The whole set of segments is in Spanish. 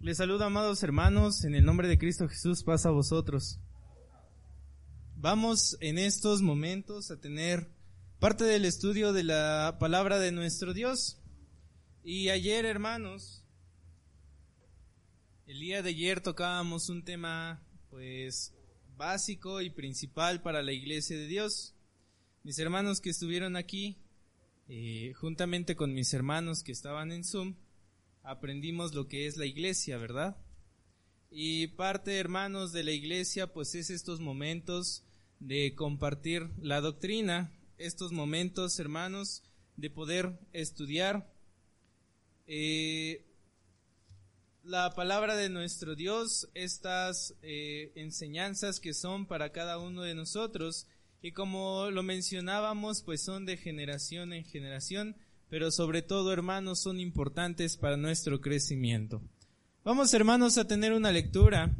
Les saludo, amados hermanos, en el nombre de Cristo Jesús, paz a vosotros. Vamos en estos momentos a tener parte del estudio de la palabra de nuestro Dios. Y ayer, hermanos, el día de ayer tocábamos un tema, pues, básico y principal para la iglesia de Dios. Mis hermanos que estuvieron aquí, eh, juntamente con mis hermanos que estaban en Zoom, aprendimos lo que es la iglesia, ¿verdad? Y parte, hermanos, de la iglesia, pues es estos momentos de compartir la doctrina, estos momentos, hermanos, de poder estudiar eh, la palabra de nuestro Dios, estas eh, enseñanzas que son para cada uno de nosotros. Y como lo mencionábamos, pues son de generación en generación pero sobre todo, hermanos, son importantes para nuestro crecimiento. Vamos, hermanos, a tener una lectura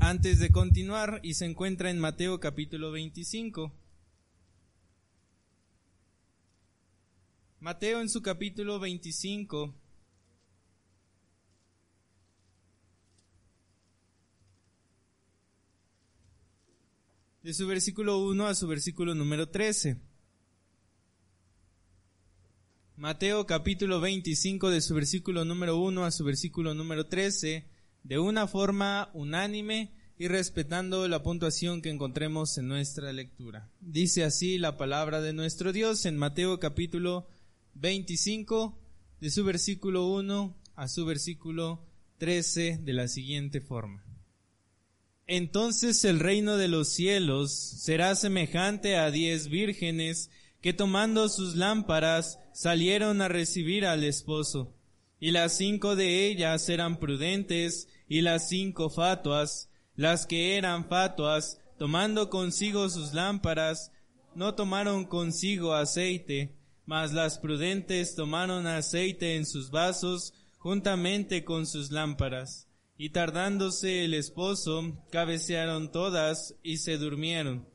antes de continuar y se encuentra en Mateo capítulo 25. Mateo en su capítulo 25. De su versículo 1 a su versículo número 13. Mateo capítulo 25 de su versículo número 1 a su versículo número 13, de una forma unánime y respetando la puntuación que encontremos en nuestra lectura. Dice así la palabra de nuestro Dios en Mateo capítulo 25 de su versículo 1 a su versículo 13 de la siguiente forma. Entonces el reino de los cielos será semejante a diez vírgenes que tomando sus lámparas salieron a recibir al esposo. Y las cinco de ellas eran prudentes y las cinco fatuas. Las que eran fatuas, tomando consigo sus lámparas, no tomaron consigo aceite, mas las prudentes tomaron aceite en sus vasos juntamente con sus lámparas. Y tardándose el esposo, cabecearon todas y se durmieron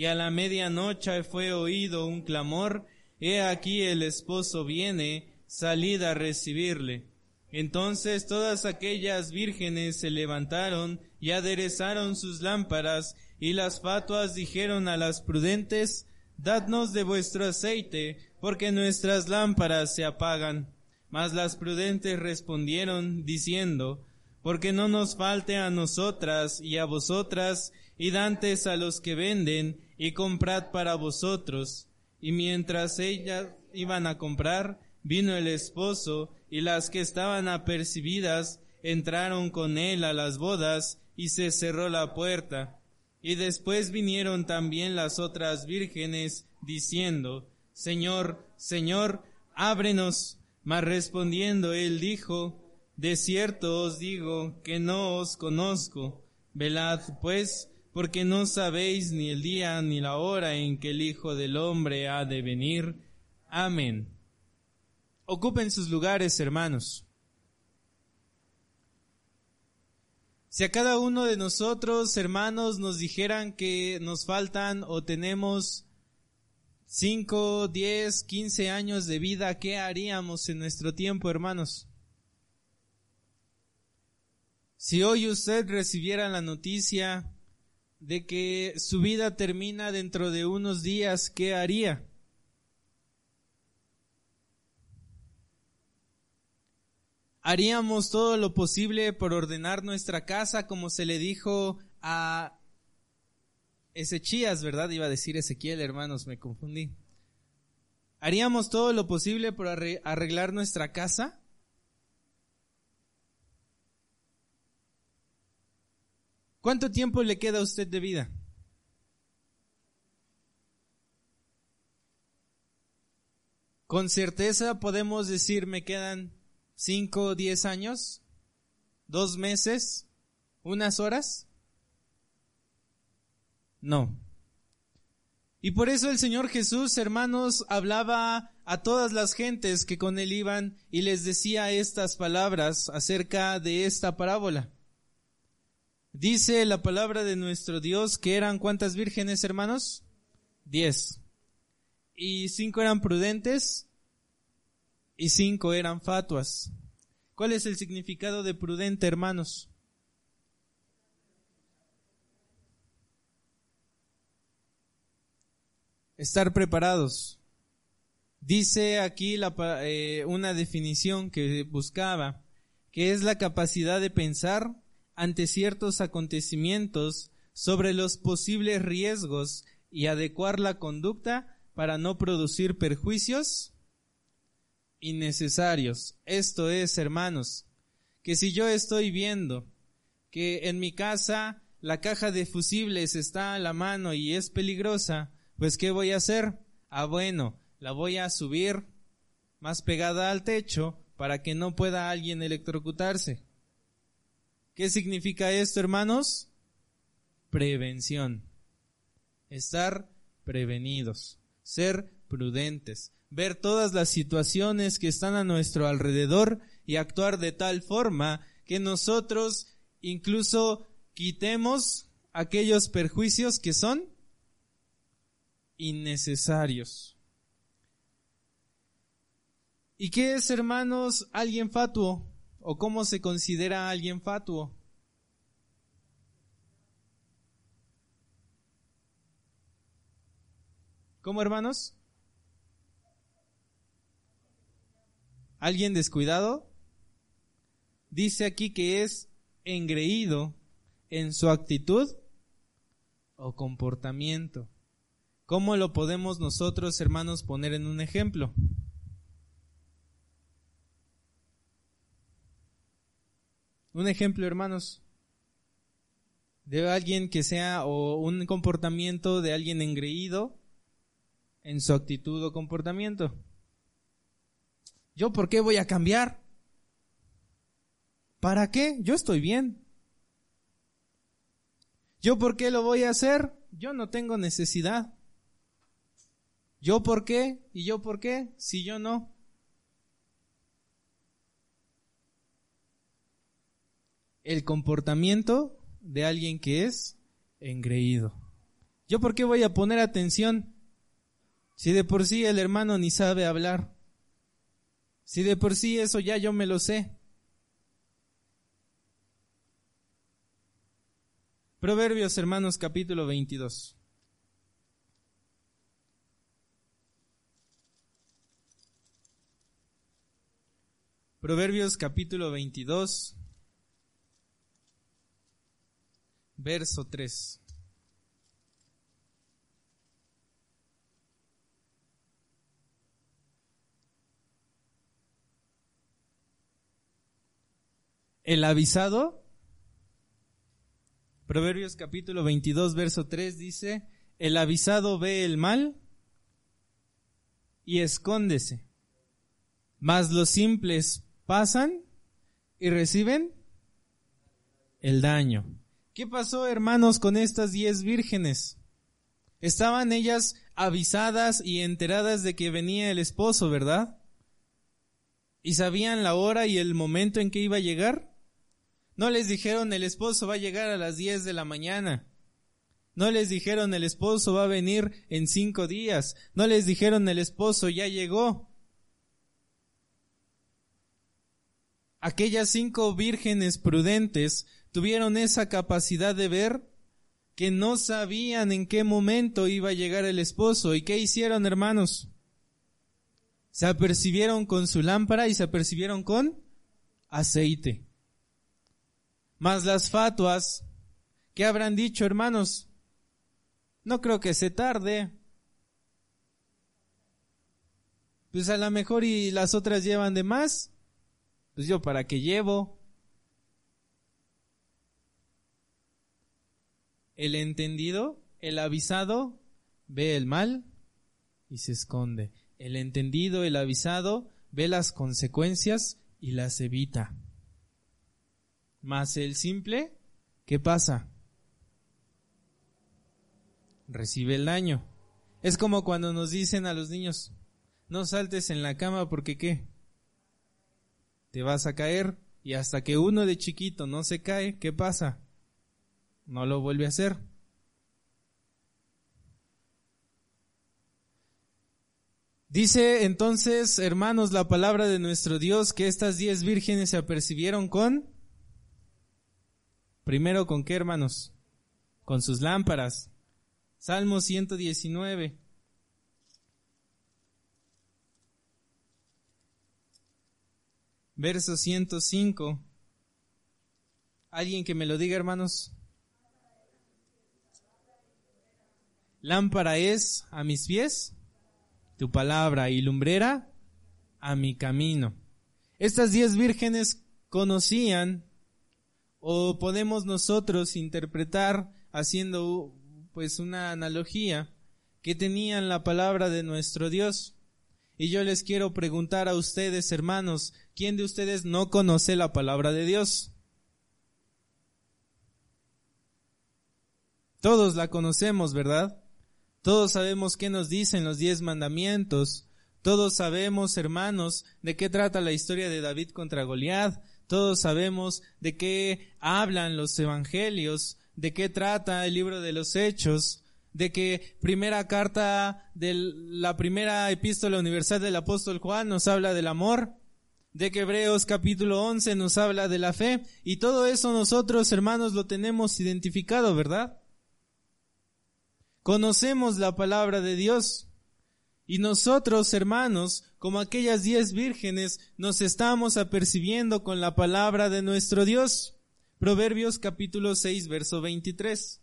y a la medianoche fue oído un clamor, He aquí el esposo viene, salid a recibirle. Entonces todas aquellas vírgenes se levantaron y aderezaron sus lámparas, y las fatuas dijeron a las prudentes, Dadnos de vuestro aceite, porque nuestras lámparas se apagan. Mas las prudentes respondieron, diciendo, Porque no nos falte a nosotras y a vosotras, y dantes a los que venden, y comprad para vosotros. Y mientras ellas iban a comprar, vino el esposo, y las que estaban apercibidas entraron con él a las bodas, y se cerró la puerta. Y después vinieron también las otras vírgenes, diciendo, Señor, Señor, ábrenos. Mas respondiendo él dijo, De cierto os digo que no os conozco. Velad, pues, porque no sabéis ni el día ni la hora en que el Hijo del Hombre ha de venir. Amén. Ocupen sus lugares, hermanos. Si a cada uno de nosotros, hermanos, nos dijeran que nos faltan o tenemos 5, 10, 15 años de vida, ¿qué haríamos en nuestro tiempo, hermanos? Si hoy usted recibiera la noticia de que su vida termina dentro de unos días, ¿qué haría? Haríamos todo lo posible por ordenar nuestra casa como se le dijo a Ezechías, ¿verdad? Iba a decir Ezequiel, hermanos, me confundí. ¿Haríamos todo lo posible por arreglar nuestra casa? ¿Cuánto tiempo le queda a usted de vida? Con certeza podemos decir me quedan cinco o diez años, dos meses, unas horas. No. Y por eso el Señor Jesús, hermanos, hablaba a todas las gentes que con él iban y les decía estas palabras acerca de esta parábola. Dice la palabra de nuestro Dios que eran cuántas vírgenes, hermanos? Diez. Y cinco eran prudentes y cinco eran fatuas. ¿Cuál es el significado de prudente, hermanos? Estar preparados. Dice aquí la, eh, una definición que buscaba, que es la capacidad de pensar ante ciertos acontecimientos sobre los posibles riesgos y adecuar la conducta para no producir perjuicios innecesarios. Esto es, hermanos, que si yo estoy viendo que en mi casa la caja de fusibles está a la mano y es peligrosa, pues ¿qué voy a hacer? Ah, bueno, la voy a subir más pegada al techo para que no pueda alguien electrocutarse. ¿Qué significa esto, hermanos? Prevención. Estar prevenidos, ser prudentes, ver todas las situaciones que están a nuestro alrededor y actuar de tal forma que nosotros incluso quitemos aquellos perjuicios que son innecesarios. ¿Y qué es, hermanos, alguien fatuo? ¿O cómo se considera alguien fatuo? ¿Cómo, hermanos? ¿Alguien descuidado? Dice aquí que es engreído en su actitud o comportamiento. ¿Cómo lo podemos nosotros, hermanos, poner en un ejemplo? Un ejemplo, hermanos, de alguien que sea o un comportamiento de alguien engreído en su actitud o comportamiento. ¿Yo por qué voy a cambiar? ¿Para qué? Yo estoy bien. ¿Yo por qué lo voy a hacer? Yo no tengo necesidad. ¿Yo por qué? ¿Y yo por qué? Si yo no. El comportamiento de alguien que es engreído. ¿Yo por qué voy a poner atención si de por sí el hermano ni sabe hablar? Si de por sí eso ya yo me lo sé. Proverbios, hermanos, capítulo 22. Proverbios capítulo 22. Verso 3. El avisado, Proverbios capítulo 22, verso 3 dice, el avisado ve el mal y escóndese, mas los simples pasan y reciben el daño. ¿Qué pasó, hermanos, con estas diez vírgenes? Estaban ellas avisadas y enteradas de que venía el esposo, ¿verdad? ¿Y sabían la hora y el momento en que iba a llegar? No les dijeron el esposo va a llegar a las diez de la mañana. No les dijeron el esposo va a venir en cinco días. No les dijeron el esposo ya llegó. Aquellas cinco vírgenes prudentes tuvieron esa capacidad de ver que no sabían en qué momento iba a llegar el esposo. ¿Y qué hicieron, hermanos? Se apercibieron con su lámpara y se apercibieron con aceite. Más las fatuas, ¿qué habrán dicho, hermanos? No creo que se tarde. Pues a lo mejor y las otras llevan de más. Pues yo para qué llevo. El entendido, el avisado, ve el mal y se esconde. El entendido, el avisado, ve las consecuencias y las evita. Mas el simple, ¿qué pasa? Recibe el daño. Es como cuando nos dicen a los niños, no saltes en la cama porque qué? Te vas a caer y hasta que uno de chiquito no se cae, ¿qué pasa? No lo vuelve a hacer. Dice entonces, hermanos, la palabra de nuestro Dios que estas diez vírgenes se apercibieron con... Primero, ¿con qué, hermanos? Con sus lámparas. Salmo 119. Verso 105. ¿Alguien que me lo diga, hermanos? Lámpara es a mis pies tu palabra y lumbrera a mi camino. Estas diez vírgenes conocían o podemos nosotros interpretar haciendo pues una analogía que tenían la palabra de nuestro Dios. Y yo les quiero preguntar a ustedes, hermanos, ¿quién de ustedes no conoce la palabra de Dios? Todos la conocemos, ¿verdad? Todos sabemos qué nos dicen los diez mandamientos. Todos sabemos, hermanos, de qué trata la historia de David contra Goliat. Todos sabemos de qué hablan los evangelios, de qué trata el libro de los hechos, de que primera carta de la primera epístola universal del apóstol Juan nos habla del amor, de que Hebreos capítulo 11 nos habla de la fe, y todo eso nosotros, hermanos, lo tenemos identificado, ¿verdad? Conocemos la palabra de Dios. Y nosotros, hermanos, como aquellas diez vírgenes, nos estamos apercibiendo con la palabra de nuestro Dios. Proverbios capítulo 6, verso 23.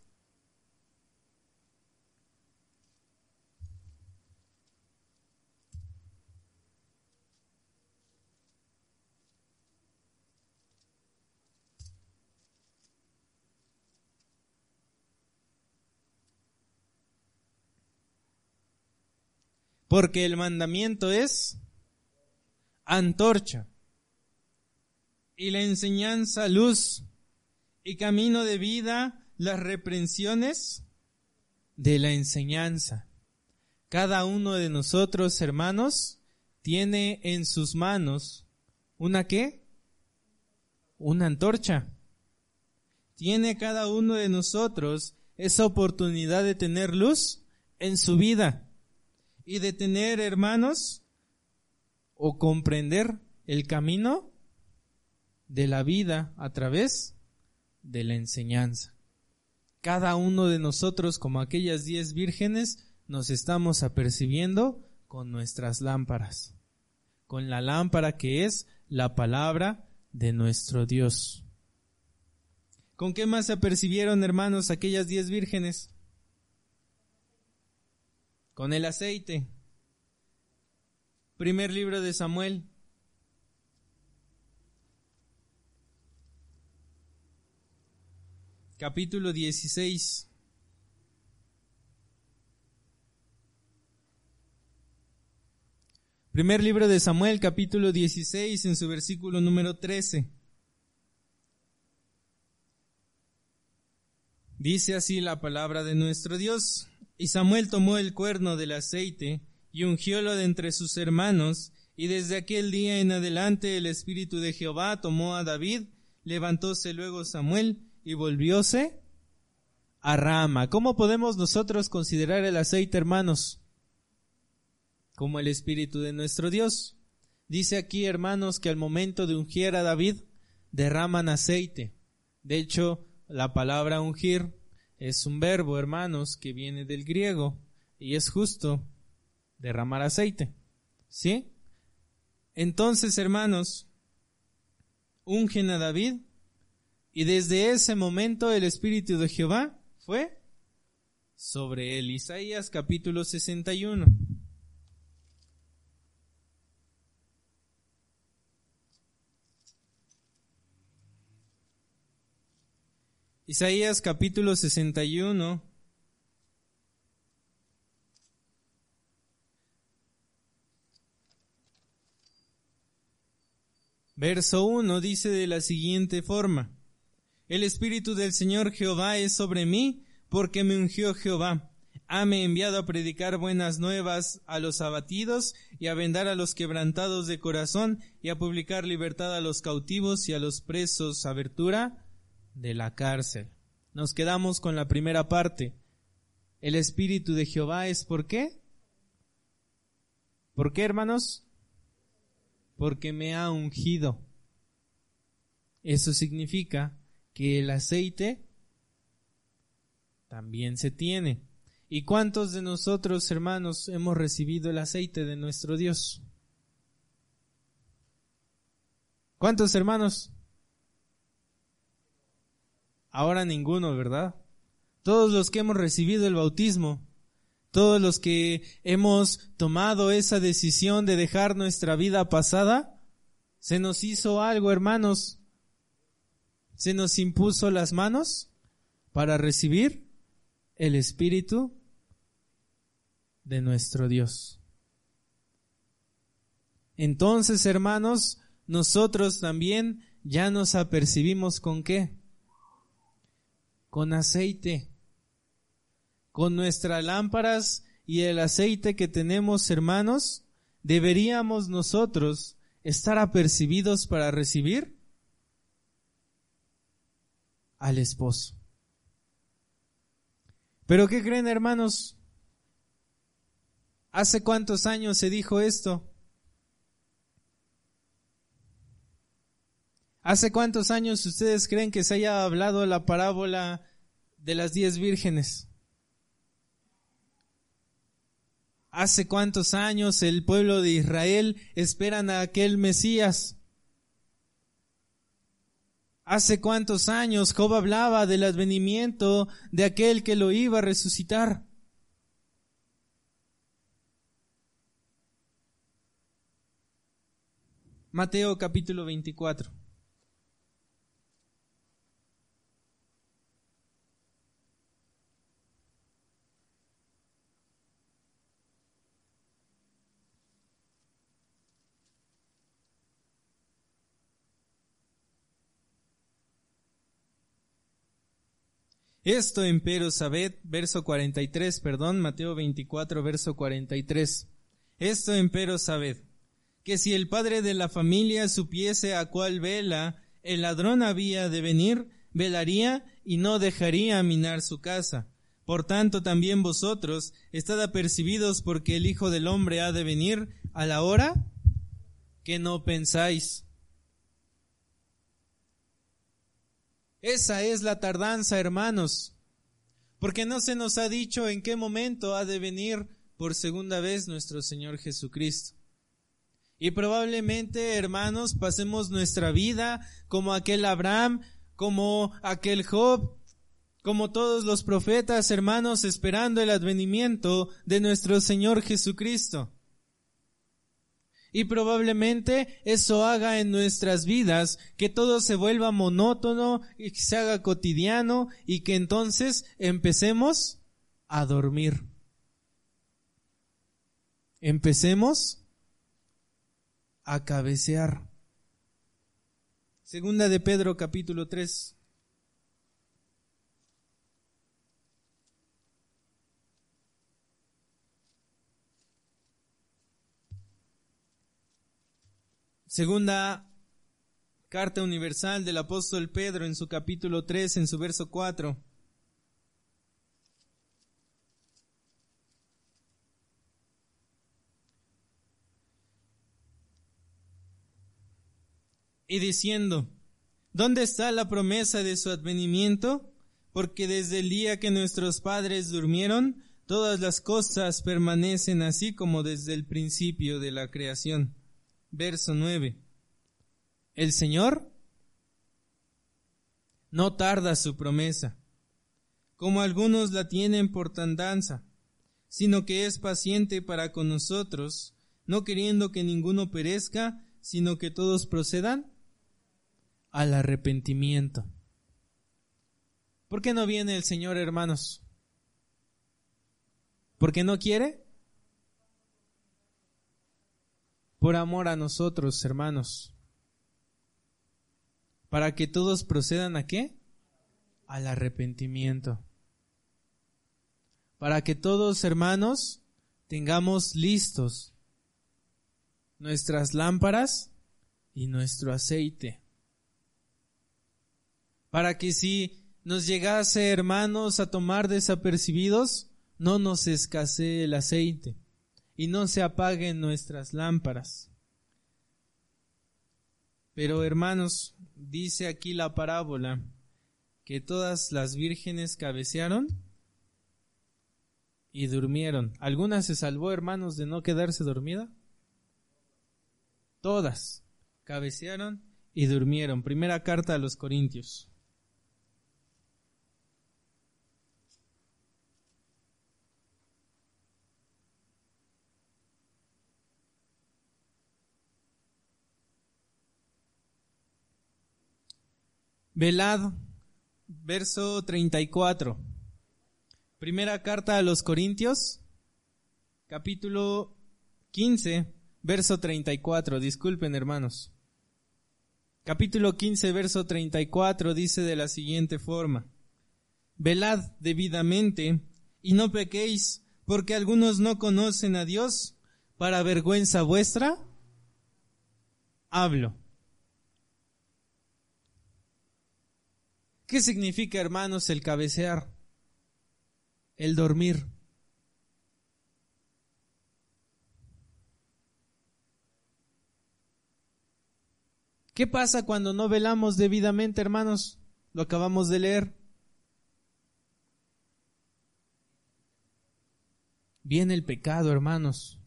Porque el mandamiento es antorcha y la enseñanza luz y camino de vida las reprensiones de la enseñanza. Cada uno de nosotros, hermanos, tiene en sus manos una qué? Una antorcha. Tiene cada uno de nosotros esa oportunidad de tener luz en su vida y de tener, hermanos, o comprender el camino de la vida a través de la enseñanza. Cada uno de nosotros, como aquellas diez vírgenes, nos estamos apercibiendo con nuestras lámparas, con la lámpara que es la palabra de nuestro Dios. ¿Con qué más se apercibieron, hermanos, aquellas diez vírgenes? Con el aceite. Primer libro de Samuel. Capítulo 16. Primer libro de Samuel, capítulo 16, en su versículo número 13. Dice así la palabra de nuestro Dios. Y Samuel tomó el cuerno del aceite y ungiólo de entre sus hermanos, y desde aquel día en adelante el Espíritu de Jehová tomó a David, levantóse luego Samuel y volvióse a Rama. ¿Cómo podemos nosotros considerar el aceite, hermanos? Como el Espíritu de nuestro Dios. Dice aquí, hermanos, que al momento de ungir a David, derraman aceite. De hecho, la palabra ungir es un verbo, hermanos, que viene del griego y es justo derramar aceite. ¿Sí? Entonces, hermanos, ungen a David y desde ese momento el Espíritu de Jehová fue sobre él. Isaías capítulo 61. Isaías capítulo 61. Verso 1 dice de la siguiente forma, El Espíritu del Señor Jehová es sobre mí, porque me ungió Jehová. Hame enviado a predicar buenas nuevas a los abatidos y a vendar a los quebrantados de corazón y a publicar libertad a los cautivos y a los presos abertura de la cárcel. Nos quedamos con la primera parte. El Espíritu de Jehová es por qué? ¿Por qué, hermanos? Porque me ha ungido. Eso significa que el aceite también se tiene. ¿Y cuántos de nosotros, hermanos, hemos recibido el aceite de nuestro Dios? ¿Cuántos hermanos? Ahora ninguno, ¿verdad? Todos los que hemos recibido el bautismo, todos los que hemos tomado esa decisión de dejar nuestra vida pasada, se nos hizo algo, hermanos. Se nos impuso las manos para recibir el Espíritu de nuestro Dios. Entonces, hermanos, nosotros también ya nos apercibimos con qué? Con aceite. Con nuestras lámparas y el aceite que tenemos, hermanos, deberíamos nosotros estar apercibidos para recibir al esposo. Pero ¿qué creen hermanos? ¿Hace cuántos años se dijo esto? ¿Hace cuántos años ustedes creen que se haya hablado la parábola de las diez vírgenes? ¿Hace cuántos años el pueblo de Israel esperan a aquel Mesías? Hace cuántos años Job hablaba del advenimiento de aquel que lo iba a resucitar. Mateo capítulo 24. Esto empero sabed, verso 43, perdón, Mateo 24, verso 43. Esto empero sabed, que si el padre de la familia supiese a cuál vela el ladrón había de venir, velaría y no dejaría minar su casa. Por tanto, también vosotros estad apercibidos porque el Hijo del Hombre ha de venir a la hora que no pensáis. Esa es la tardanza, hermanos, porque no se nos ha dicho en qué momento ha de venir por segunda vez nuestro Señor Jesucristo. Y probablemente, hermanos, pasemos nuestra vida como aquel Abraham, como aquel Job, como todos los profetas, hermanos, esperando el advenimiento de nuestro Señor Jesucristo. Y probablemente eso haga en nuestras vidas que todo se vuelva monótono y que se haga cotidiano y que entonces empecemos a dormir. Empecemos a cabecear. Segunda de Pedro capítulo 3. Segunda carta universal del apóstol Pedro en su capítulo 3, en su verso 4. Y diciendo, ¿dónde está la promesa de su advenimiento? Porque desde el día que nuestros padres durmieron, todas las cosas permanecen así como desde el principio de la creación verso 9. El Señor no tarda su promesa, como algunos la tienen por tandanza, sino que es paciente para con nosotros, no queriendo que ninguno perezca, sino que todos procedan al arrepentimiento. ¿Por qué no viene el Señor, hermanos? ¿Por qué no quiere? Por amor a nosotros, hermanos, para que todos procedan a qué? Al arrepentimiento. Para que todos, hermanos, tengamos listos nuestras lámparas y nuestro aceite. Para que si nos llegase, hermanos, a tomar desapercibidos, no nos escasee el aceite y no se apaguen nuestras lámparas. Pero hermanos, dice aquí la parábola que todas las vírgenes cabecearon y durmieron. ¿Alguna se salvó, hermanos, de no quedarse dormida? Todas cabecearon y durmieron. Primera carta a los Corintios. Velad, verso 34. Primera carta a los Corintios, capítulo 15, verso 34. Disculpen, hermanos. Capítulo 15, verso 34 dice de la siguiente forma. Velad debidamente y no pequéis, porque algunos no conocen a Dios. Para vergüenza vuestra, hablo. ¿Qué significa, hermanos, el cabecear? El dormir. ¿Qué pasa cuando no velamos debidamente, hermanos? Lo acabamos de leer. Viene el pecado, hermanos.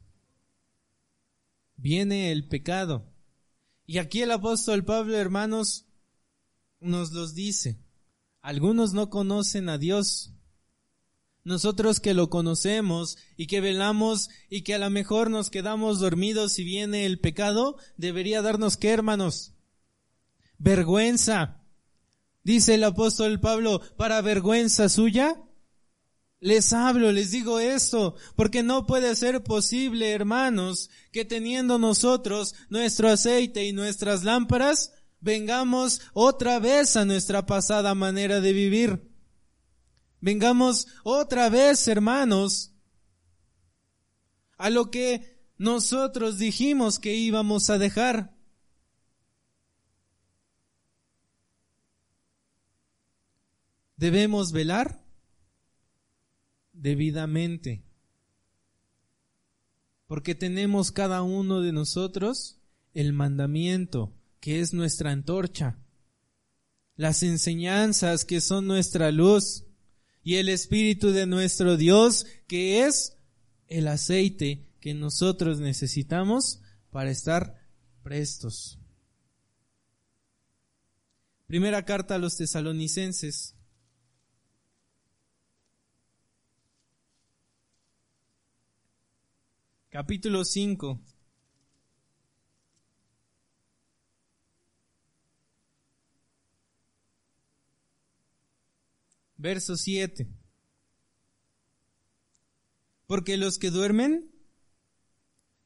Viene el pecado. Y aquí el apóstol Pablo, hermanos, nos los dice. Algunos no conocen a Dios. Nosotros que lo conocemos y que velamos y que a lo mejor nos quedamos dormidos si viene el pecado, debería darnos qué, hermanos? Vergüenza. Dice el apóstol Pablo, para vergüenza suya, les hablo, les digo esto, porque no puede ser posible, hermanos, que teniendo nosotros nuestro aceite y nuestras lámparas, vengamos otra vez a nuestra pasada manera de vivir. Vengamos otra vez, hermanos, a lo que nosotros dijimos que íbamos a dejar. Debemos velar debidamente, porque tenemos cada uno de nosotros el mandamiento que es nuestra antorcha, las enseñanzas que son nuestra luz y el Espíritu de nuestro Dios que es el aceite que nosotros necesitamos para estar prestos. Primera carta a los tesalonicenses. Capítulo 5. Verso 7. Porque los que duermen,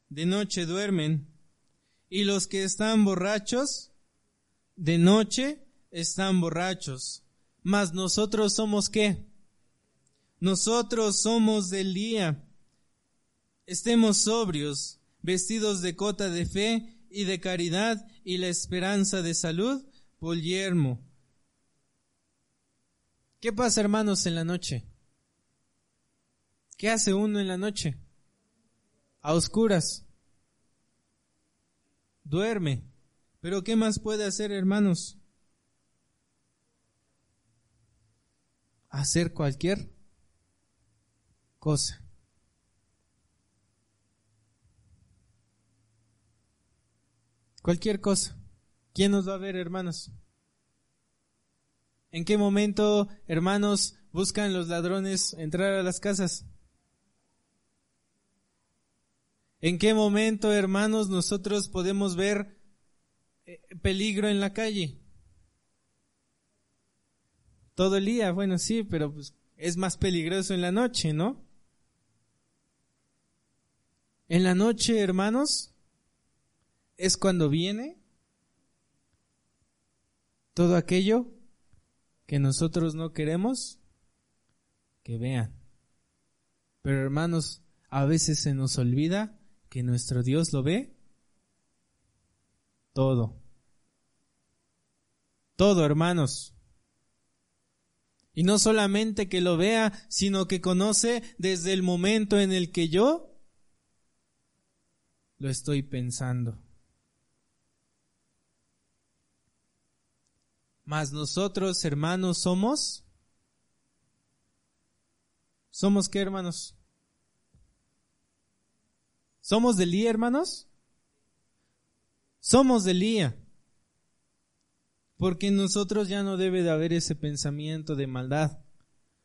de noche duermen, y los que están borrachos, de noche están borrachos. Mas nosotros somos qué? Nosotros somos del día. Estemos sobrios, vestidos de cota de fe y de caridad y la esperanza de salud, por ¿Qué pasa, hermanos, en la noche? ¿Qué hace uno en la noche? A oscuras. Duerme. Pero ¿qué más puede hacer, hermanos? Hacer cualquier cosa. Cualquier cosa. ¿Quién nos va a ver, hermanos? ¿En qué momento, hermanos, buscan los ladrones entrar a las casas? ¿En qué momento, hermanos, nosotros podemos ver eh, peligro en la calle? Todo el día, bueno, sí, pero pues es más peligroso en la noche, ¿no? En la noche, hermanos, es cuando viene todo aquello que nosotros no queremos que vean. Pero hermanos, a veces se nos olvida que nuestro Dios lo ve todo. Todo, hermanos. Y no solamente que lo vea, sino que conoce desde el momento en el que yo lo estoy pensando. Mas nosotros, hermanos, somos... ¿Somos qué, hermanos? ¿Somos de Lía, hermanos? Somos de Lía. Porque en nosotros ya no debe de haber ese pensamiento de maldad.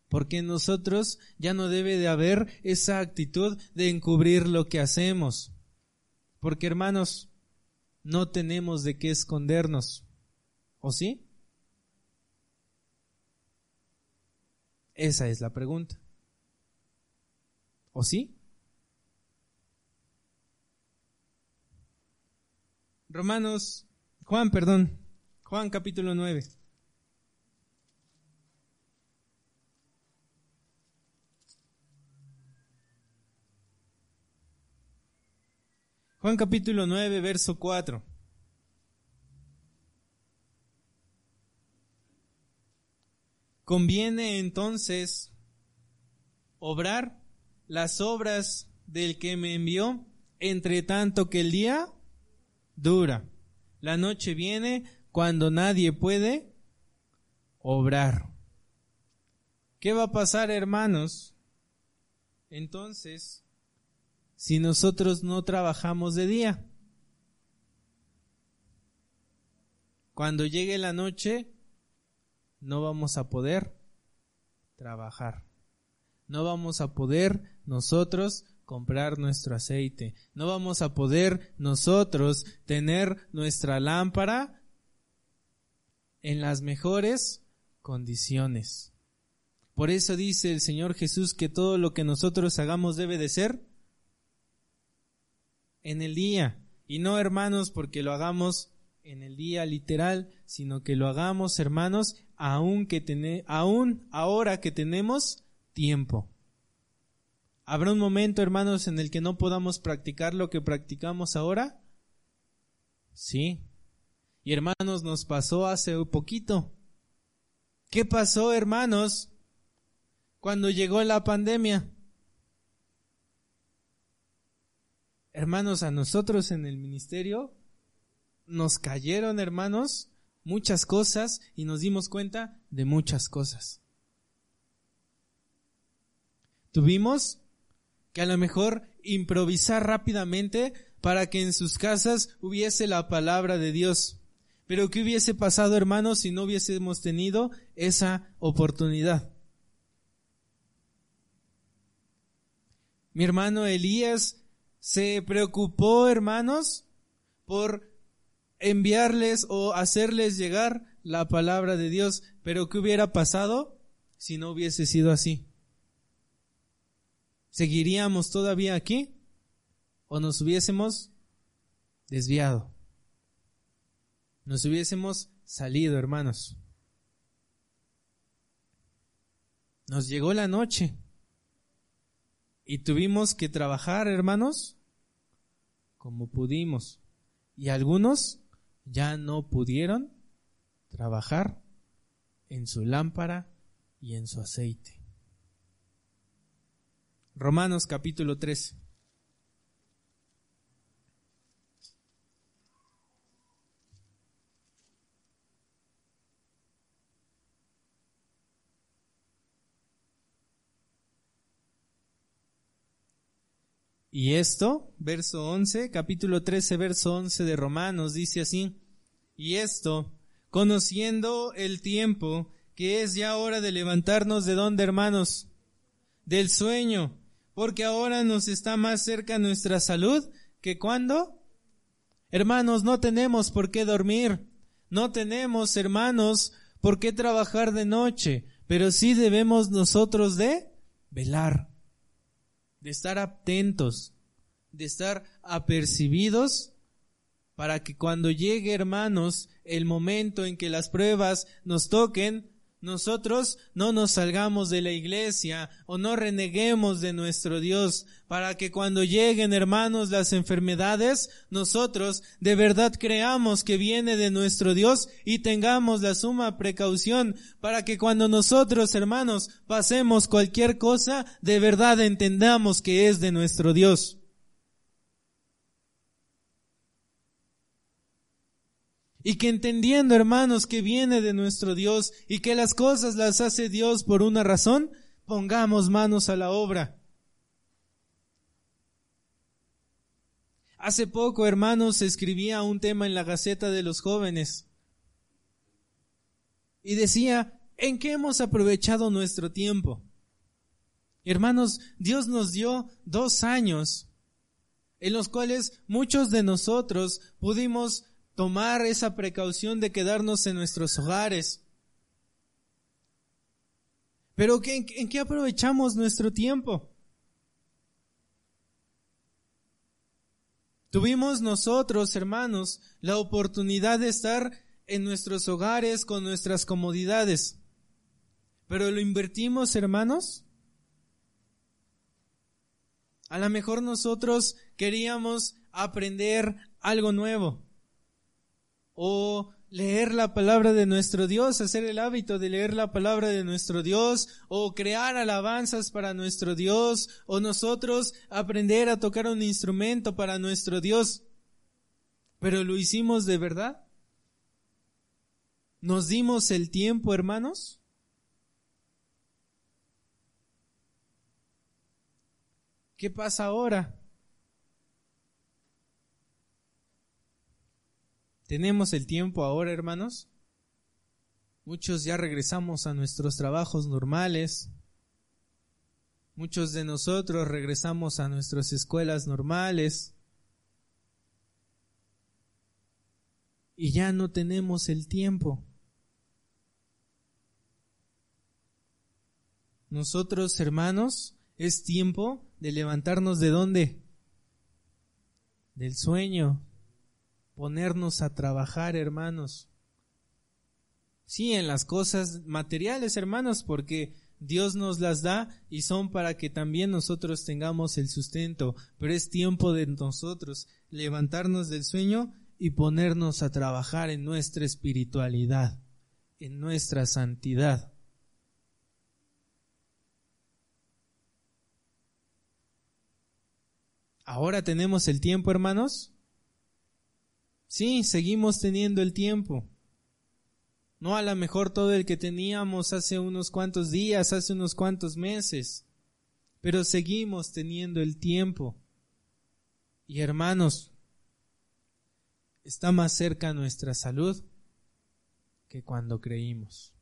Porque en nosotros ya no debe de haber esa actitud de encubrir lo que hacemos. Porque hermanos, no tenemos de qué escondernos. ¿O sí? Esa es la pregunta. ¿O sí? Romanos, Juan, perdón, Juan capítulo 9. Juan capítulo 9, verso 4. Conviene entonces obrar las obras del que me envió, entre tanto que el día dura. La noche viene cuando nadie puede obrar. ¿Qué va a pasar, hermanos? Entonces, si nosotros no trabajamos de día. Cuando llegue la noche, no vamos a poder trabajar. No vamos a poder nosotros comprar nuestro aceite. No vamos a poder nosotros tener nuestra lámpara en las mejores condiciones. Por eso dice el Señor Jesús que todo lo que nosotros hagamos debe de ser en el día. Y no, hermanos, porque lo hagamos en el día literal, sino que lo hagamos, hermanos, aún, que aún ahora que tenemos tiempo. ¿Habrá un momento, hermanos, en el que no podamos practicar lo que practicamos ahora? Sí, y hermanos, nos pasó hace poquito. ¿Qué pasó, hermanos, cuando llegó la pandemia? Hermanos, a nosotros en el ministerio nos cayeron, hermanos, muchas cosas y nos dimos cuenta de muchas cosas. Tuvimos que a lo mejor improvisar rápidamente para que en sus casas hubiese la palabra de Dios. Pero ¿qué hubiese pasado, hermanos, si no hubiésemos tenido esa oportunidad? Mi hermano Elías se preocupó, hermanos, por enviarles o hacerles llegar la palabra de Dios. Pero ¿qué hubiera pasado si no hubiese sido así? ¿Seguiríamos todavía aquí? ¿O nos hubiésemos desviado? nos hubiésemos salido, hermanos. Nos llegó la noche y tuvimos que trabajar, hermanos, como pudimos. Y algunos ya no pudieron trabajar en su lámpara y en su aceite. Romanos capítulo 3. Y esto, verso 11, capítulo 13, verso 11 de Romanos, dice así, y esto, conociendo el tiempo, que es ya hora de levantarnos de donde, hermanos, del sueño, porque ahora nos está más cerca nuestra salud que cuando. Hermanos, no tenemos por qué dormir, no tenemos, hermanos, por qué trabajar de noche, pero sí debemos nosotros de velar de estar atentos, de estar apercibidos, para que cuando llegue, hermanos, el momento en que las pruebas nos toquen, nosotros no nos salgamos de la iglesia o no reneguemos de nuestro Dios, para que cuando lleguen, hermanos, las enfermedades, nosotros de verdad creamos que viene de nuestro Dios y tengamos la suma precaución, para que cuando nosotros, hermanos, pasemos cualquier cosa, de verdad entendamos que es de nuestro Dios. Y que entendiendo, hermanos, que viene de nuestro Dios y que las cosas las hace Dios por una razón, pongamos manos a la obra. Hace poco, hermanos, escribía un tema en la Gaceta de los Jóvenes y decía, ¿en qué hemos aprovechado nuestro tiempo? Hermanos, Dios nos dio dos años en los cuales muchos de nosotros pudimos tomar esa precaución de quedarnos en nuestros hogares. Pero ¿en, en qué aprovechamos nuestro tiempo? Tuvimos nosotros, hermanos, la oportunidad de estar en nuestros hogares con nuestras comodidades. Pero lo invertimos, hermanos. A lo mejor nosotros queríamos aprender algo nuevo o leer la palabra de nuestro Dios, hacer el hábito de leer la palabra de nuestro Dios, o crear alabanzas para nuestro Dios, o nosotros aprender a tocar un instrumento para nuestro Dios. Pero lo hicimos de verdad. ¿Nos dimos el tiempo, hermanos? ¿Qué pasa ahora? ¿Tenemos el tiempo ahora, hermanos? Muchos ya regresamos a nuestros trabajos normales. Muchos de nosotros regresamos a nuestras escuelas normales. Y ya no tenemos el tiempo. Nosotros, hermanos, es tiempo de levantarnos de dónde? Del sueño, ponernos a trabajar, hermanos. Sí, en las cosas materiales, hermanos, porque Dios nos las da y son para que también nosotros tengamos el sustento, pero es tiempo de nosotros levantarnos del sueño y ponernos a trabajar en nuestra espiritualidad, en nuestra santidad. Ahora tenemos el tiempo, hermanos, Sí, seguimos teniendo el tiempo. No a lo mejor todo el que teníamos hace unos cuantos días, hace unos cuantos meses, pero seguimos teniendo el tiempo. Y hermanos, está más cerca nuestra salud que cuando creímos.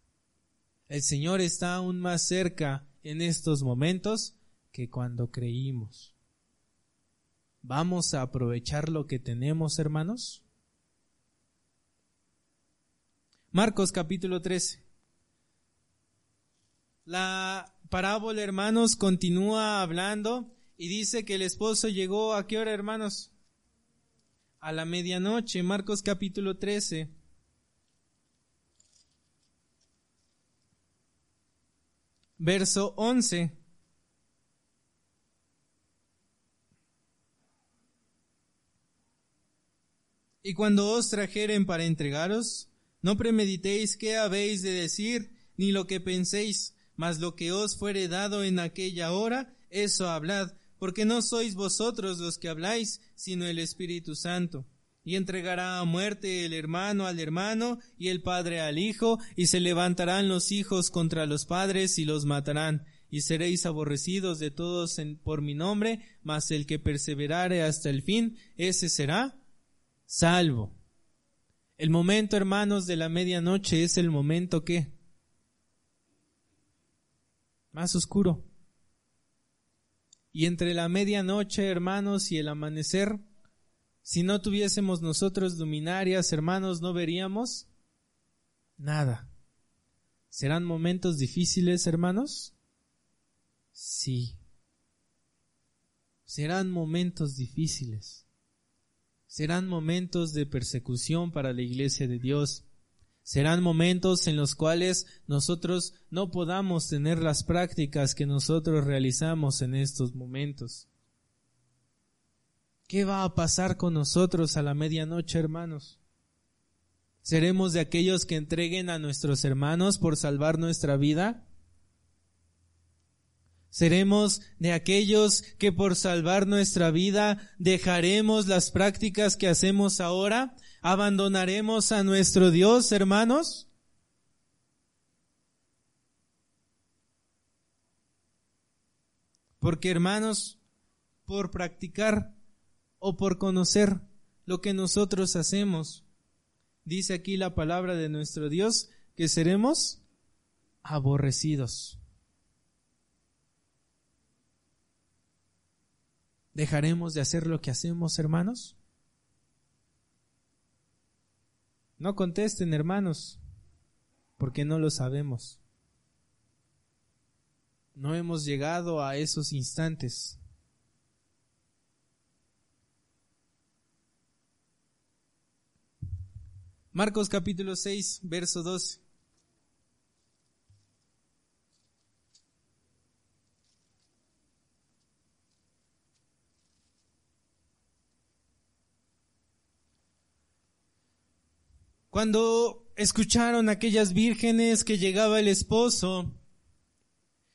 El Señor está aún más cerca en estos momentos que cuando creímos. ¿Vamos a aprovechar lo que tenemos, hermanos? Marcos capítulo 13. La parábola, hermanos, continúa hablando y dice que el esposo llegó a qué hora, hermanos? A la medianoche, Marcos capítulo 13. Verso 11. Y cuando os trajeren para entregaros, no premeditéis qué habéis de decir, ni lo que penséis, mas lo que os fuere dado en aquella hora, eso hablad, porque no sois vosotros los que habláis, sino el Espíritu Santo. Y entregará a muerte el hermano al hermano y el padre al hijo, y se levantarán los hijos contra los padres y los matarán, y seréis aborrecidos de todos por mi nombre, mas el que perseverare hasta el fin, ese será salvo. El momento, hermanos, de la medianoche es el momento que más oscuro. Y entre la medianoche, hermanos, y el amanecer, si no tuviésemos nosotros luminarias, hermanos, no veríamos nada. ¿Serán momentos difíciles, hermanos? Sí. Serán momentos difíciles. Serán momentos de persecución para la iglesia de Dios. Serán momentos en los cuales nosotros no podamos tener las prácticas que nosotros realizamos en estos momentos. ¿Qué va a pasar con nosotros a la medianoche, hermanos? ¿Seremos de aquellos que entreguen a nuestros hermanos por salvar nuestra vida? Seremos de aquellos que por salvar nuestra vida dejaremos las prácticas que hacemos ahora. ¿Abandonaremos a nuestro Dios, hermanos? Porque, hermanos, por practicar o por conocer lo que nosotros hacemos, dice aquí la palabra de nuestro Dios, que seremos aborrecidos. ¿Dejaremos de hacer lo que hacemos, hermanos? No contesten, hermanos, porque no lo sabemos. No hemos llegado a esos instantes. Marcos capítulo 6, verso 12. Cuando escucharon aquellas vírgenes que llegaba el esposo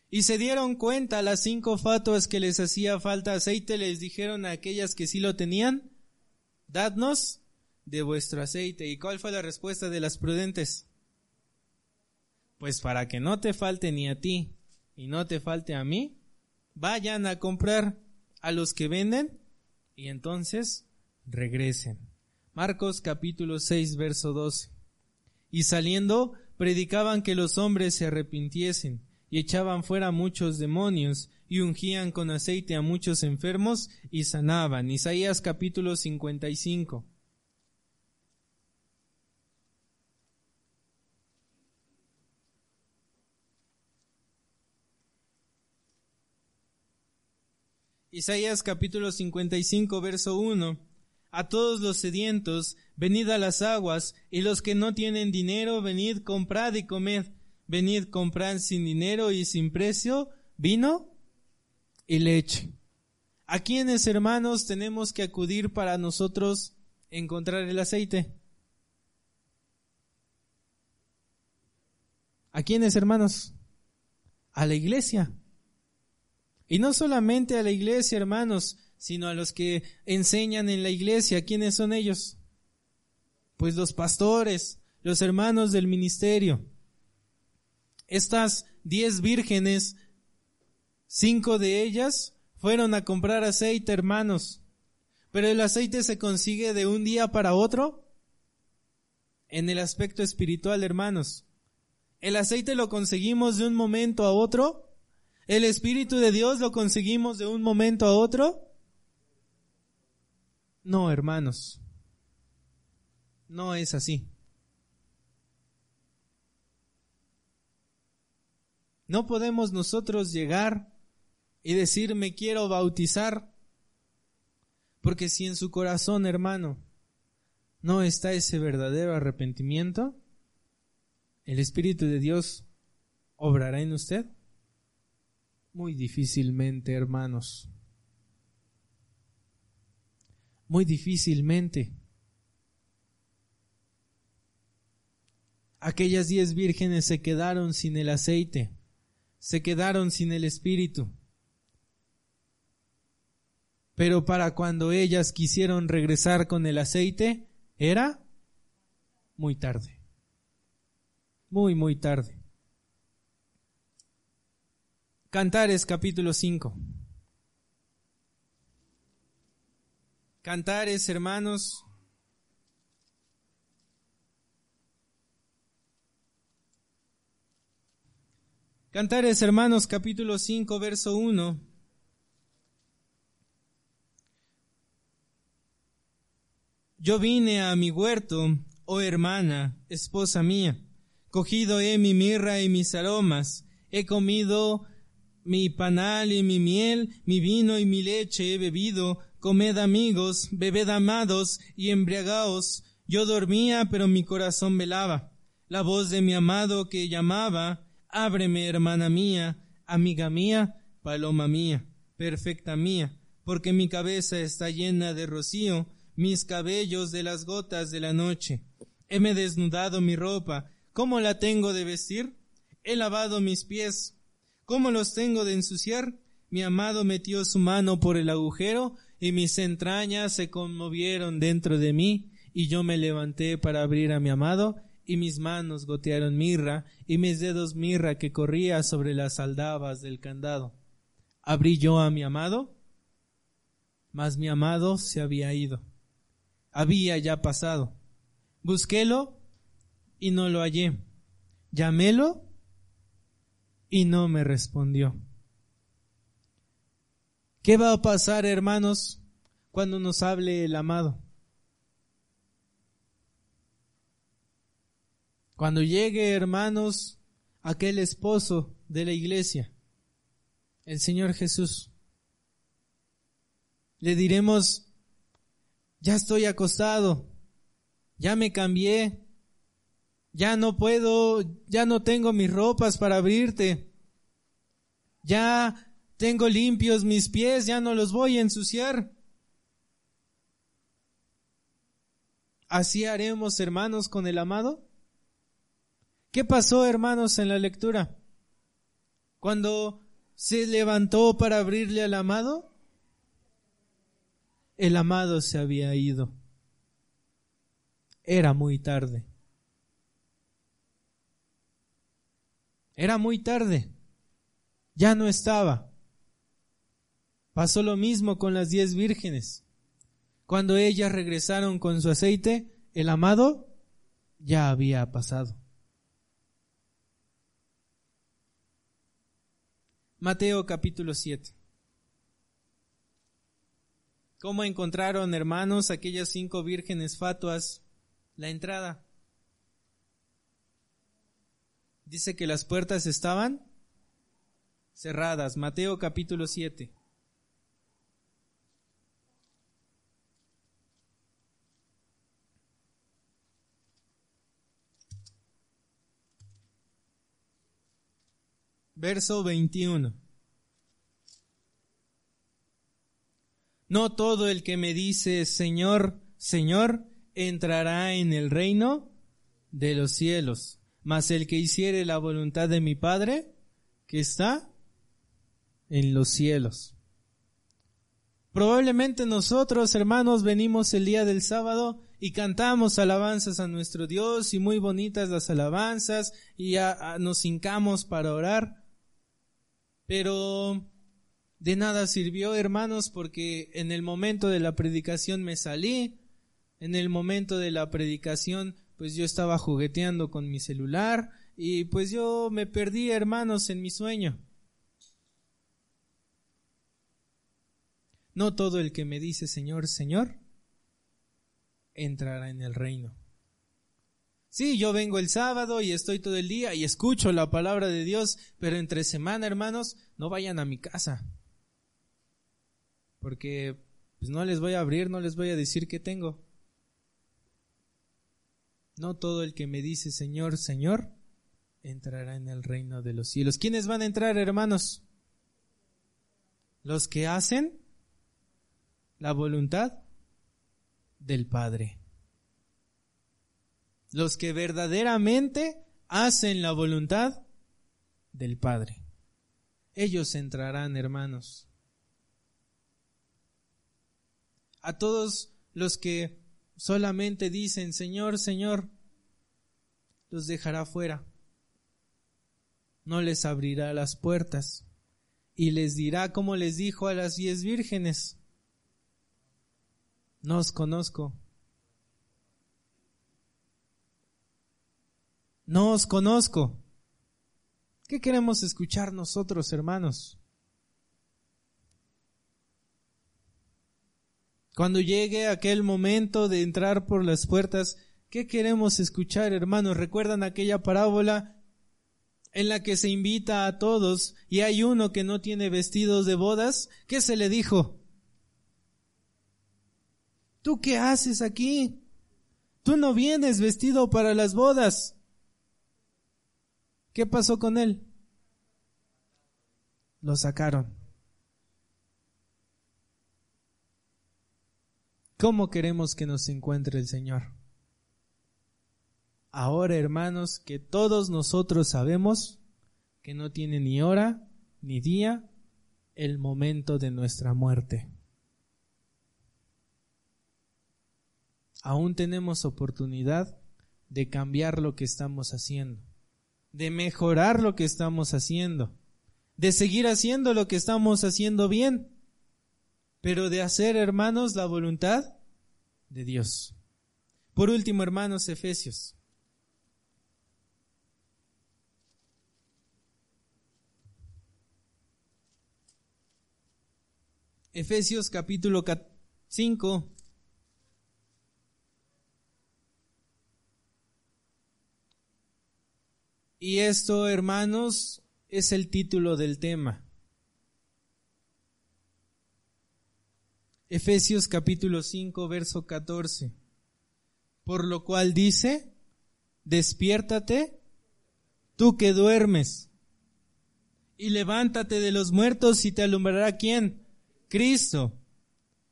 y se dieron cuenta las cinco fatuas que les hacía falta aceite, les dijeron a aquellas que sí lo tenían, dadnos de vuestro aceite. ¿Y cuál fue la respuesta de las prudentes? Pues para que no te falte ni a ti y no te falte a mí, vayan a comprar a los que venden y entonces regresen. Marcos capítulo 6, verso 12. Y saliendo, predicaban que los hombres se arrepintiesen, y echaban fuera muchos demonios, y ungían con aceite a muchos enfermos, y sanaban. Isaías capítulo 55. Isaías capítulo 55, verso 1 a todos los sedientos, venid a las aguas, y los que no tienen dinero, venid, comprad y comed. Venid, comprad sin dinero y sin precio vino y leche. ¿A quiénes, hermanos, tenemos que acudir para nosotros encontrar el aceite? ¿A quiénes, hermanos? A la iglesia. Y no solamente a la iglesia, hermanos, sino a los que enseñan en la iglesia. ¿Quiénes son ellos? Pues los pastores, los hermanos del ministerio. Estas diez vírgenes, cinco de ellas fueron a comprar aceite, hermanos. Pero el aceite se consigue de un día para otro en el aspecto espiritual, hermanos. El aceite lo conseguimos de un momento a otro. El Espíritu de Dios lo conseguimos de un momento a otro. No, hermanos, no es así. No podemos nosotros llegar y decir me quiero bautizar, porque si en su corazón, hermano, no está ese verdadero arrepentimiento, ¿el Espíritu de Dios obrará en usted? Muy difícilmente, hermanos muy difícilmente. Aquellas diez vírgenes se quedaron sin el aceite, se quedaron sin el espíritu. Pero para cuando ellas quisieron regresar con el aceite, era muy tarde. Muy, muy tarde. Cantares capítulo 5. Cantares, hermanos. Cantares, hermanos, capítulo 5, verso 1. Yo vine a mi huerto, oh hermana, esposa mía, cogido he mi mirra y mis aromas, he comido mi panal y mi miel, mi vino y mi leche he bebido, Comed amigos, bebed amados y embriagaos. Yo dormía, pero mi corazón velaba. La voz de mi amado que llamaba, ábreme, hermana mía, amiga mía, paloma mía, perfecta mía, porque mi cabeza está llena de rocío, mis cabellos de las gotas de la noche. Heme desnudado mi ropa, ¿cómo la tengo de vestir? He lavado mis pies, ¿cómo los tengo de ensuciar? Mi amado metió su mano por el agujero y mis entrañas se conmovieron dentro de mí, y yo me levanté para abrir a mi amado, y mis manos gotearon mirra, y mis dedos mirra que corría sobre las aldabas del candado. Abrí yo a mi amado, mas mi amado se había ido. Había ya pasado. Busquélo y no lo hallé. Llamélo y no me respondió. ¿Qué va a pasar, hermanos, cuando nos hable el amado? Cuando llegue, hermanos, aquel esposo de la iglesia, el Señor Jesús, le diremos, ya estoy acostado, ya me cambié, ya no puedo, ya no tengo mis ropas para abrirte, ya tengo limpios mis pies, ya no los voy a ensuciar. ¿Así haremos, hermanos, con el amado? ¿Qué pasó, hermanos, en la lectura? Cuando se levantó para abrirle al amado, el amado se había ido. Era muy tarde. Era muy tarde. Ya no estaba. Pasó lo mismo con las diez vírgenes. Cuando ellas regresaron con su aceite, el amado ya había pasado. Mateo capítulo 7. ¿Cómo encontraron, hermanos, aquellas cinco vírgenes fatuas la entrada? Dice que las puertas estaban cerradas. Mateo capítulo 7. Verso 21. No todo el que me dice Señor, Señor, entrará en el reino de los cielos, mas el que hiciere la voluntad de mi Padre, que está en los cielos. Probablemente nosotros, hermanos, venimos el día del sábado y cantamos alabanzas a nuestro Dios y muy bonitas las alabanzas y nos hincamos para orar. Pero de nada sirvió, hermanos, porque en el momento de la predicación me salí, en el momento de la predicación pues yo estaba jugueteando con mi celular y pues yo me perdí, hermanos, en mi sueño. No todo el que me dice Señor, Señor, entrará en el reino. Sí, yo vengo el sábado y estoy todo el día y escucho la palabra de Dios, pero entre semana, hermanos, no vayan a mi casa. Porque pues no les voy a abrir, no les voy a decir qué tengo. No todo el que me dice Señor, Señor, entrará en el reino de los cielos. ¿Quiénes van a entrar, hermanos? Los que hacen la voluntad del Padre los que verdaderamente hacen la voluntad del Padre. Ellos entrarán, hermanos. A todos los que solamente dicen, Señor, Señor, los dejará fuera. No les abrirá las puertas y les dirá como les dijo a las diez vírgenes, no os conozco, No os conozco. ¿Qué queremos escuchar nosotros, hermanos? Cuando llegue aquel momento de entrar por las puertas, ¿qué queremos escuchar, hermanos? ¿Recuerdan aquella parábola en la que se invita a todos y hay uno que no tiene vestidos de bodas? ¿Qué se le dijo? ¿Tú qué haces aquí? Tú no vienes vestido para las bodas. ¿Qué pasó con él? Lo sacaron. ¿Cómo queremos que nos encuentre el Señor? Ahora, hermanos, que todos nosotros sabemos que no tiene ni hora ni día el momento de nuestra muerte. aún tenemos oportunidad de cambiar lo que estamos haciendo, de mejorar lo que estamos haciendo, de seguir haciendo lo que estamos haciendo bien, pero de hacer, hermanos, la voluntad de Dios. Por último, hermanos, Efesios. Efesios capítulo 5. Y esto, hermanos, es el título del tema. Efesios capítulo 5, verso 14. Por lo cual dice, despiértate, tú que duermes, y levántate de los muertos y te alumbrará quién? Cristo.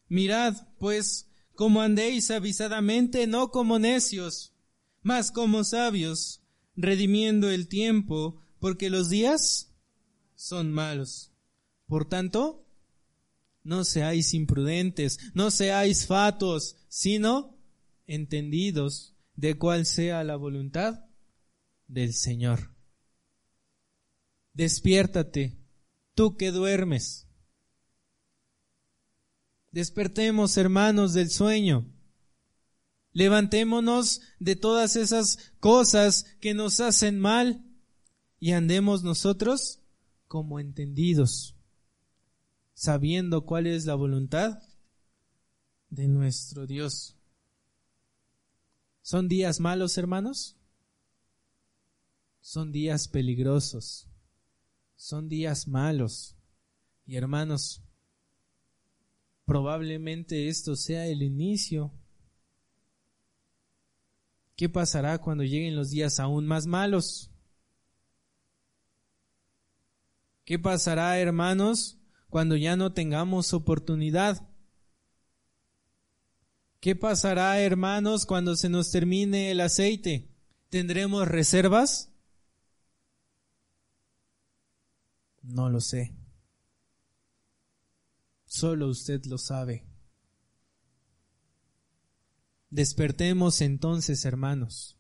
Mirad, pues, como andéis avisadamente, no como necios, mas como sabios, redimiendo el tiempo, porque los días son malos. Por tanto, no seáis imprudentes, no seáis fatos, sino entendidos de cuál sea la voluntad del Señor. Despiértate, tú que duermes Despertemos, hermanos, del sueño. Levantémonos de todas esas cosas que nos hacen mal y andemos nosotros como entendidos, sabiendo cuál es la voluntad de nuestro Dios. ¿Son días malos, hermanos? Son días peligrosos. Son días malos. Y hermanos, Probablemente esto sea el inicio. ¿Qué pasará cuando lleguen los días aún más malos? ¿Qué pasará, hermanos, cuando ya no tengamos oportunidad? ¿Qué pasará, hermanos, cuando se nos termine el aceite? ¿Tendremos reservas? No lo sé. Solo usted lo sabe. Despertemos entonces, hermanos.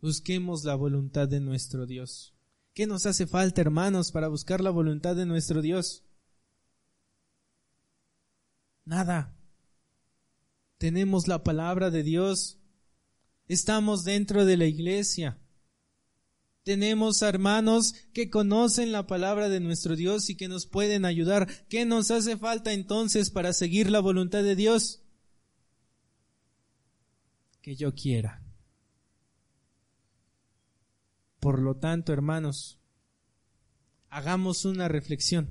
Busquemos la voluntad de nuestro Dios. ¿Qué nos hace falta, hermanos, para buscar la voluntad de nuestro Dios? Nada. Tenemos la palabra de Dios. Estamos dentro de la iglesia. Tenemos hermanos que conocen la palabra de nuestro Dios y que nos pueden ayudar. ¿Qué nos hace falta entonces para seguir la voluntad de Dios? Que yo quiera. Por lo tanto, hermanos, hagamos una reflexión.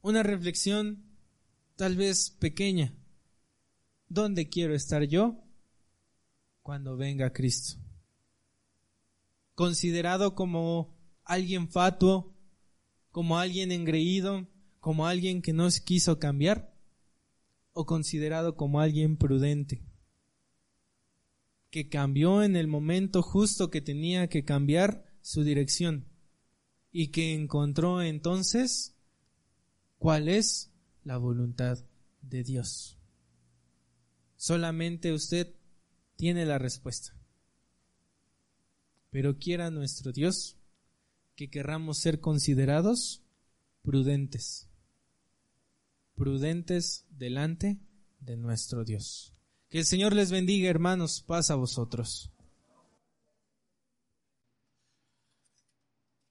Una reflexión tal vez pequeña. ¿Dónde quiero estar yo cuando venga Cristo? considerado como alguien fatuo, como alguien engreído, como alguien que no quiso cambiar, o considerado como alguien prudente, que cambió en el momento justo que tenía que cambiar su dirección y que encontró entonces cuál es la voluntad de Dios. Solamente usted tiene la respuesta. Pero quiera nuestro Dios que querramos ser considerados prudentes, prudentes delante de nuestro Dios. Que el Señor les bendiga, hermanos, paz a vosotros.